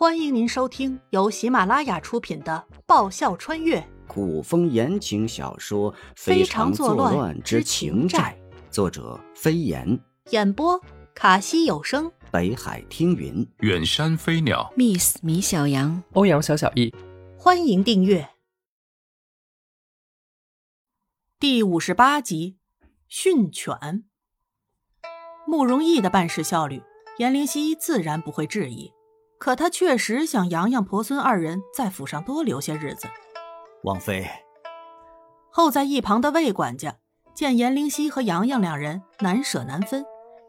欢迎您收听由喜马拉雅出品的《爆笑穿越古风言情小说《非常作乱之情债》，作者飞檐，演播卡西有声，北海听云，远山飞鸟，Miss 米小羊，欧阳小小易。欢迎订阅第五十八集《训犬》。慕容易的办事效率，颜灵犀自然不会质疑。可他确实想洋洋婆孙二人在府上多留些日子。王妃，候在一旁的魏管家见颜灵犀和洋洋两人难舍难分，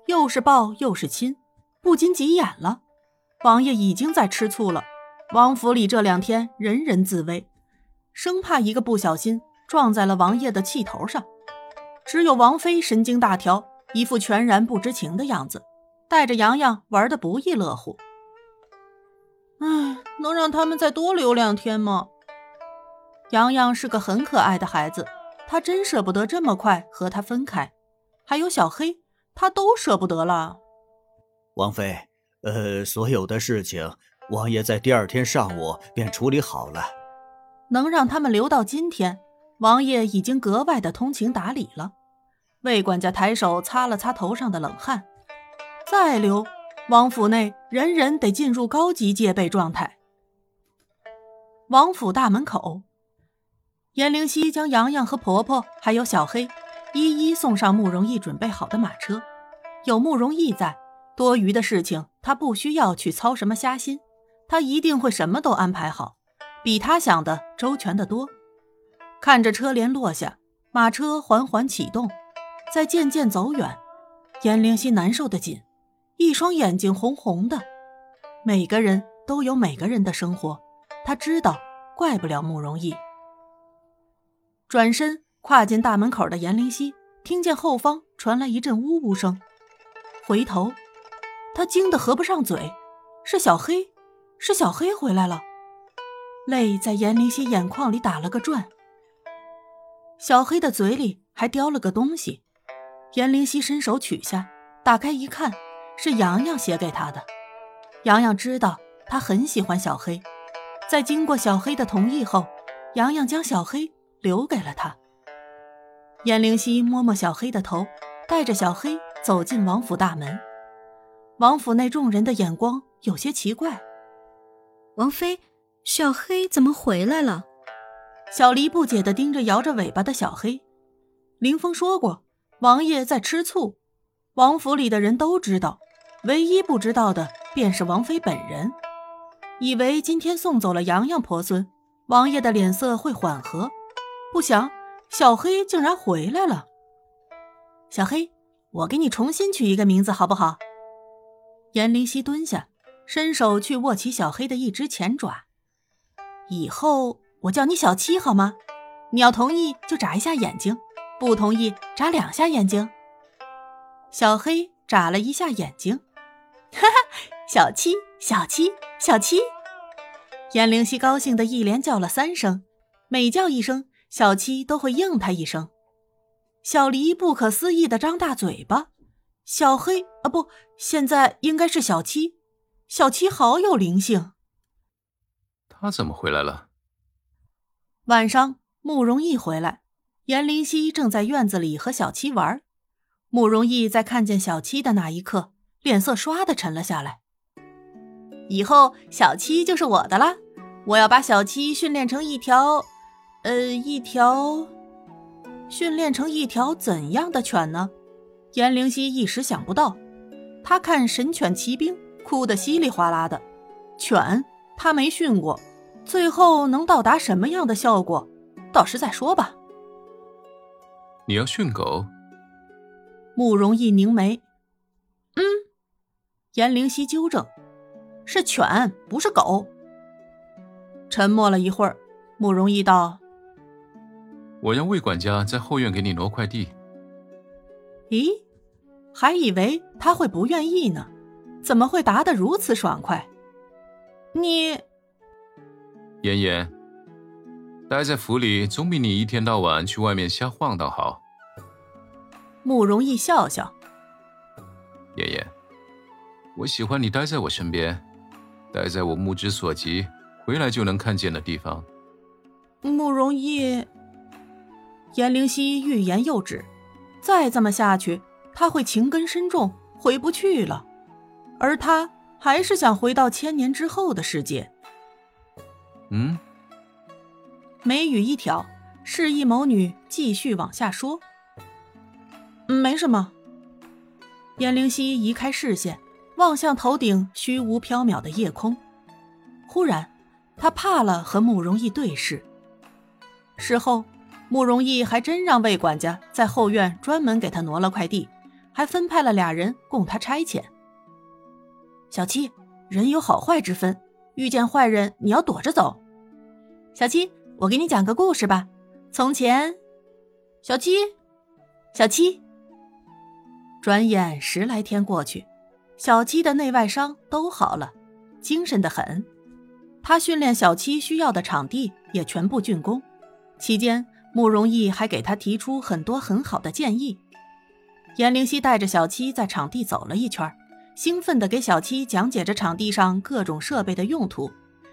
又是抱又是亲，不禁急眼了。王爷已经在吃醋了，王府里这两天人人自危，生怕一个不小心撞在了王爷的气头上。只有王妃神经大条，一副全然不知情的样子，带着洋洋玩得不亦乐乎。唉，能让他们再多留两天吗？洋洋是个很可爱的孩子，他真舍不得这么快和他分开。还有小黑，他都舍不得了。王妃，呃，所有的事情，王爷在第二天上午便处理好了。能让他们留到今天，王爷已经格外的通情达理了。魏管家抬手擦了擦头上的冷汗，再留。王府内人人得进入高级戒备状态。王府大门口，颜灵犀将洋洋和婆婆还有小黑一一送上慕容易准备好的马车。有慕容易在，多余的事情他不需要去操什么瞎心，他一定会什么都安排好，比他想的周全的多。看着车帘落下，马车缓缓启动，在渐渐走远，颜灵犀难受的紧。一双眼睛红红的，每个人都有每个人的生活，他知道，怪不了慕容易。转身跨进大门口的颜灵犀，听见后方传来一阵呜呜声，回头，他惊得合不上嘴，是小黑，是小黑回来了，泪在颜灵犀眼眶里打了个转。小黑的嘴里还叼了个东西，颜灵犀伸手取下，打开一看。是洋洋写给他的。洋洋知道他很喜欢小黑，在经过小黑的同意后，洋洋将小黑留给了他。颜灵犀摸摸小黑的头，带着小黑走进王府大门。王府内众人的眼光有些奇怪：“王妃，小黑怎么回来了？”小黎不解地盯着摇着尾巴的小黑。林峰说过，王爷在吃醋，王府里的人都知道。唯一不知道的便是王妃本人，以为今天送走了洋洋婆孙，王爷的脸色会缓和，不想小黑竟然回来了。小黑，我给你重新取一个名字好不好？颜灵犀蹲下，伸手去握起小黑的一只前爪。以后我叫你小七好吗？你要同意就眨一下眼睛，不同意眨两下眼睛。小黑眨了一下眼睛。哈哈，小七，小七，小七！颜灵犀高兴的一连叫了三声，每叫一声，小七都会应他一声。小黎不可思议的张大嘴巴，小黑啊，不，现在应该是小七，小七好有灵性。他怎么回来了？晚上，慕容易回来，颜灵犀正在院子里和小七玩。慕容易在看见小七的那一刻。脸色唰的沉了下来。以后小七就是我的了，我要把小七训练成一条，呃，一条，训练成一条怎样的犬呢？颜灵犀一时想不到。他看《神犬奇兵》，哭得稀里哗啦的。犬他没训过，最后能到达什么样的效果，到时再说吧。你要训狗？慕容逸凝眉，嗯。颜灵犀纠正：“是犬，不是狗。”沉默了一会儿，慕容逸道：“我让魏管家在后院给你挪块地。”咦，还以为他会不愿意呢，怎么会答得如此爽快？你，妍妍，待在府里总比你一天到晚去外面瞎晃荡好。慕容逸笑笑：“爷爷。”我喜欢你待在我身边，待在我目之所及，回来就能看见的地方。慕容易。颜灵溪欲言又止，再这么下去，他会情根深重，回不去了。而他还是想回到千年之后的世界。嗯，眉宇一挑，示意某女继续往下说。没什么。颜灵溪移开视线，望向头顶虚无缥缈的夜空。忽然，他怕了和慕容易对视。事后。慕容易还真让魏管家在后院专门给他挪了块地，还分派了俩人供他差遣。小七，人有好坏之分，遇见坏人你要躲着走。小七，我给你讲个故事吧。从前，小七，小七。转眼十来天过去，小七的内外伤都好了，精神的很。他训练小七需要的场地也全部竣工，期间。慕容易还给他提出很多很好的建议。颜灵溪带着小七在场地走了一圈，兴奋地给小七讲解着场地上各种设备的用途。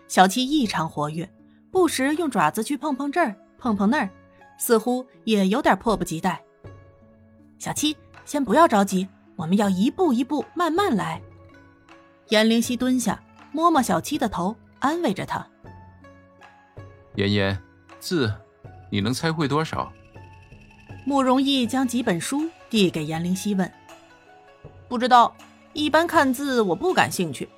小七异常活跃，不时用爪子去碰碰这儿，碰碰那儿，似乎也有点迫不及待。小七，先不要着急，我们要一步一步慢慢来。颜灵溪蹲下，摸摸小七的头，安慰着他。妍妍，字。你能猜会多少？慕容易将几本书递给颜灵犀问：“不知道，一般看字我不感兴趣。”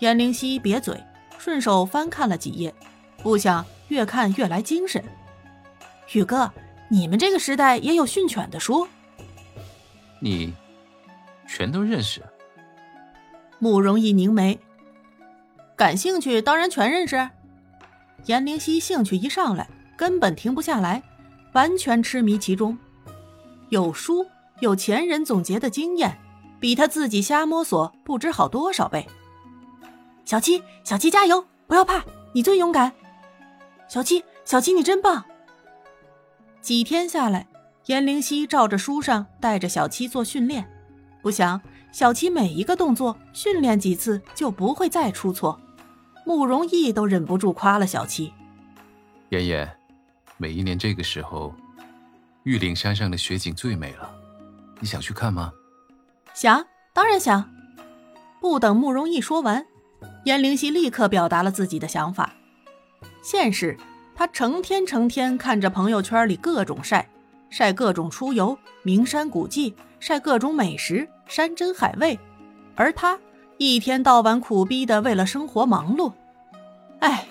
颜灵犀瘪嘴，顺手翻看了几页，不想越看越来精神。宇哥，你们这个时代也有训犬的书？你全都认识？慕容逸凝眉，感兴趣当然全认识。颜灵犀兴趣一上来。根本停不下来，完全痴迷其中。有书，有前人总结的经验，比他自己瞎摸索不知好多少倍。小七，小七加油，不要怕，你最勇敢。小七，小七你真棒。几天下来，颜灵溪照着书上带着小七做训练，不想小七每一个动作训练几次就不会再出错。慕容逸都忍不住夸了小七。妍妍。每一年这个时候，玉岭山上的雪景最美了。你想去看吗？想，当然想。不等慕容逸说完，颜灵溪立刻表达了自己的想法。现实，他成天成天看着朋友圈里各种晒，晒各种出游、名山古迹，晒各种美食、山珍海味，而他一天到晚苦逼的为了生活忙碌。哎。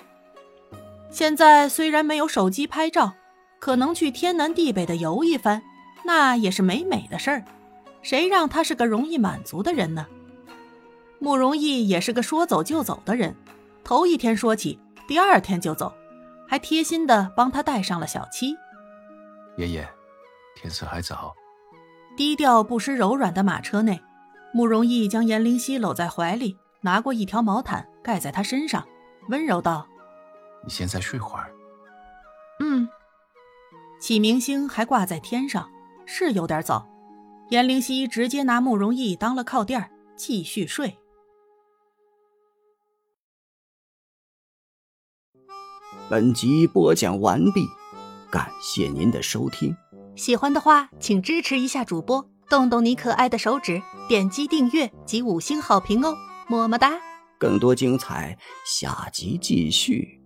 现在虽然没有手机拍照，可能去天南地北的游一番，那也是美美的事儿。谁让他是个容易满足的人呢？慕容易也是个说走就走的人，头一天说起，第二天就走，还贴心的帮他带上了小七。爷爷，天色还早。低调不失柔软的马车内，慕容易将颜灵溪搂在怀里，拿过一条毛毯盖在她身上，温柔道。你现在睡会儿。嗯，启明星还挂在天上，是有点早。颜灵溪直接拿慕容易当了靠垫，继续睡。本集播讲完毕，感谢您的收听。喜欢的话，请支持一下主播，动动你可爱的手指，点击订阅及五星好评哦，么么哒！更多精彩，下集继续。